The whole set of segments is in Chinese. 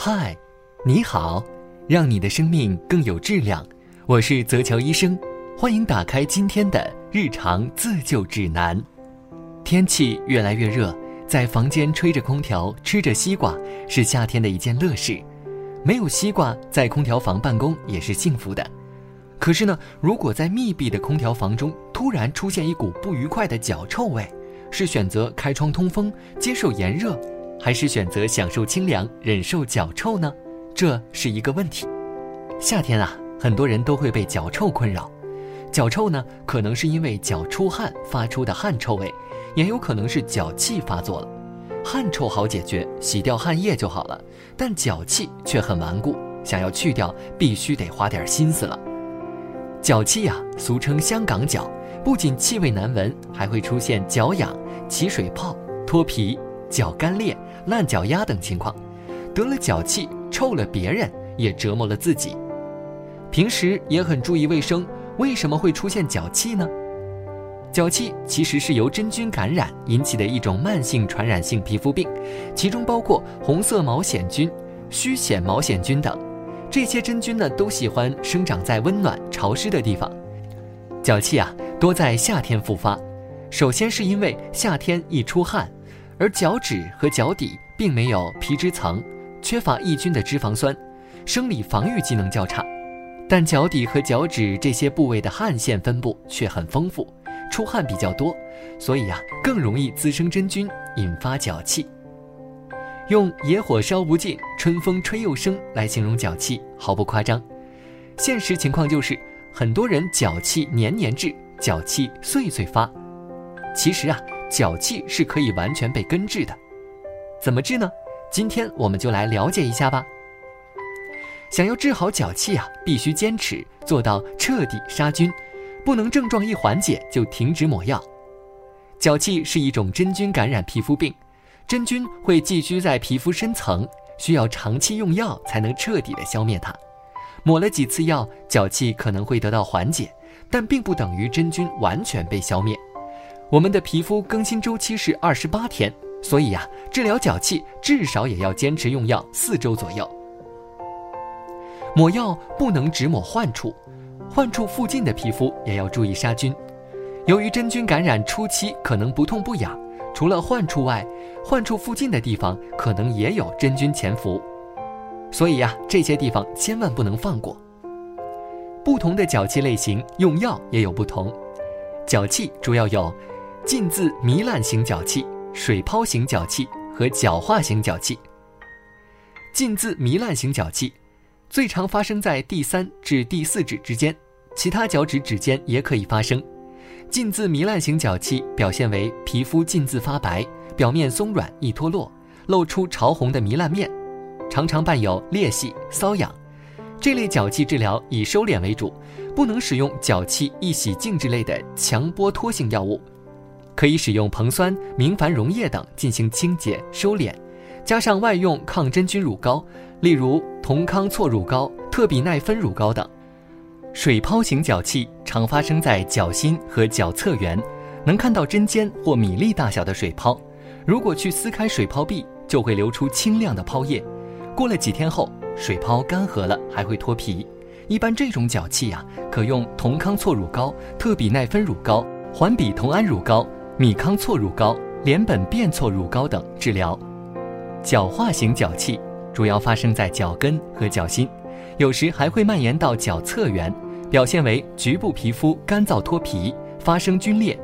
嗨，你好，让你的生命更有质量。我是泽乔医生，欢迎打开今天的日常自救指南。天气越来越热，在房间吹着空调，吃着西瓜，是夏天的一件乐事。没有西瓜，在空调房办公也是幸福的。可是呢，如果在密闭的空调房中突然出现一股不愉快的脚臭味，是选择开窗通风，接受炎热？还是选择享受清凉，忍受脚臭呢？这是一个问题。夏天啊，很多人都会被脚臭困扰。脚臭呢，可能是因为脚出汗发出的汗臭味，也有可能是脚气发作了。汗臭好解决，洗掉汗液就好了。但脚气却很顽固，想要去掉，必须得花点心思了。脚气呀，俗称香港脚，不仅气味难闻，还会出现脚痒、起水泡、脱皮。脚干裂、烂脚丫等情况，得了脚气，臭了别人，也折磨了自己。平时也很注意卫生，为什么会出现脚气呢？脚气其实是由真菌感染引起的一种慢性传染性皮肤病，其中包括红色毛癣菌、须癣毛癣菌等。这些真菌呢，都喜欢生长在温暖潮湿的地方。脚气啊，多在夏天复发。首先是因为夏天易出汗。而脚趾和脚底并没有皮脂层，缺乏抑菌的脂肪酸，生理防御机能较差。但脚底和脚趾这些部位的汗腺分布却很丰富，出汗比较多，所以呀更容易滋生真菌，引发脚气。用“野火烧不尽，春风吹又生”来形容脚气毫不夸张。现实情况就是，很多人脚气年年治，脚气岁岁发。其实啊。脚气是可以完全被根治的，怎么治呢？今天我们就来了解一下吧。想要治好脚气啊，必须坚持做到彻底杀菌，不能症状一缓解就停止抹药。脚气是一种真菌感染皮肤病，真菌会寄居在皮肤深层，需要长期用药才能彻底的消灭它。抹了几次药，脚气可能会得到缓解，但并不等于真菌完全被消灭。我们的皮肤更新周期是二十八天，所以呀，治疗脚气至少也要坚持用药四周左右。抹药不能只抹患处，患处附近的皮肤也要注意杀菌。由于真菌感染初期可能不痛不痒，除了患处外，患处附近的地方可能也有真菌潜伏，所以呀，这些地方千万不能放过。不同的脚气类型用药也有不同，脚气主要有。浸渍糜烂型脚气、水泡型脚气和角化型脚气。浸渍糜烂型脚气，最常发生在第三至第四指之间，其他脚趾指尖也可以发生。浸渍糜烂型脚气表现为皮肤浸渍发白，表面松软易脱落，露出潮红的糜烂面，常常伴有裂隙、瘙痒。这类脚气治疗以收敛为主，不能使用脚气易洗净之类的强剥脱性药物。可以使用硼酸、明矾溶液等进行清洁收敛，加上外用抗真菌乳膏，例如酮康唑乳膏、特比奈芬乳膏等。水泡型脚气常发生在脚心和脚侧缘，能看到针尖或米粒大小的水泡。如果去撕开水泡壁，就会流出清亮的泡液。过了几天后，水泡干涸了，还会脱皮。一般这种脚气呀，可用酮康唑乳膏、特比奈芬乳膏、环比酮胺乳膏。米康唑乳膏、联苯变唑乳膏等治疗。角化型脚气主要发生在脚跟和脚心，有时还会蔓延到脚侧缘，表现为局部皮肤干燥脱皮、发生皲裂。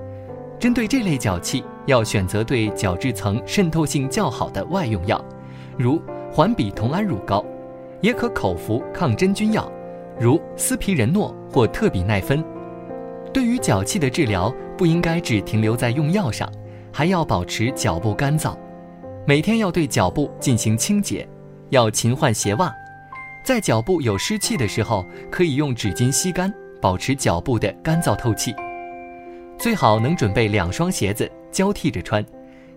针对这类脚气，要选择对角质层渗透性较好的外用药，如环比酮胺乳膏，也可口服抗真菌药，如司匹仁诺或特比奈芬。对于脚气的治疗，不应该只停留在用药上，还要保持脚部干燥，每天要对脚部进行清洁，要勤换鞋袜，在脚部有湿气的时候，可以用纸巾吸干，保持脚部的干燥透气。最好能准备两双鞋子交替着穿，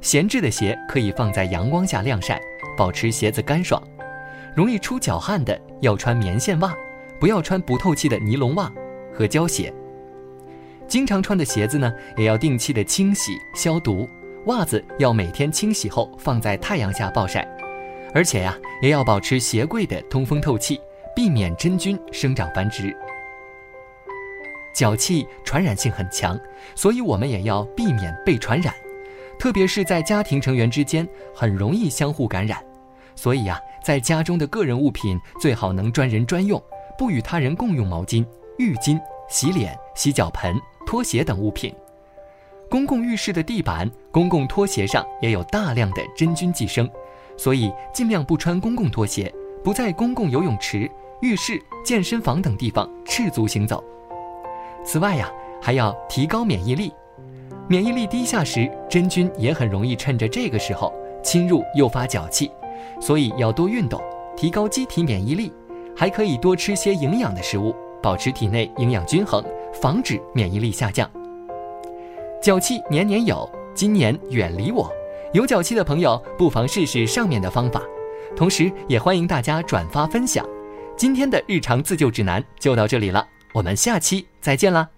闲置的鞋可以放在阳光下晾晒，保持鞋子干爽。容易出脚汗的要穿棉线袜，不要穿不透气的尼龙袜和胶鞋。经常穿的鞋子呢，也要定期的清洗消毒。袜子要每天清洗后放在太阳下暴晒。而且呀，也要保持鞋柜的通风透气，避免真菌生长繁殖。脚气传染性很强，所以我们也要避免被传染，特别是在家庭成员之间很容易相互感染。所以呀，在家中的个人物品最好能专人专用，不与他人共用毛巾、浴巾、洗脸、洗脚盆、拖鞋等物品。公共浴室的地板、公共拖鞋上也有大量的真菌寄生，所以尽量不穿公共拖鞋，不在公共游泳池、浴室、健身房等地方赤足行走。此外呀，还要提高免疫力。免疫力低下时，真菌也很容易趁着这个时候侵入，诱发脚气。所以要多运动，提高机体免疫力，还可以多吃些营养的食物，保持体内营养均衡，防止免疫力下降。脚气年年有，今年远离我。有脚气的朋友，不妨试试上面的方法。同时，也欢迎大家转发分享。今天的日常自救指南就到这里了。我们下期再见啦！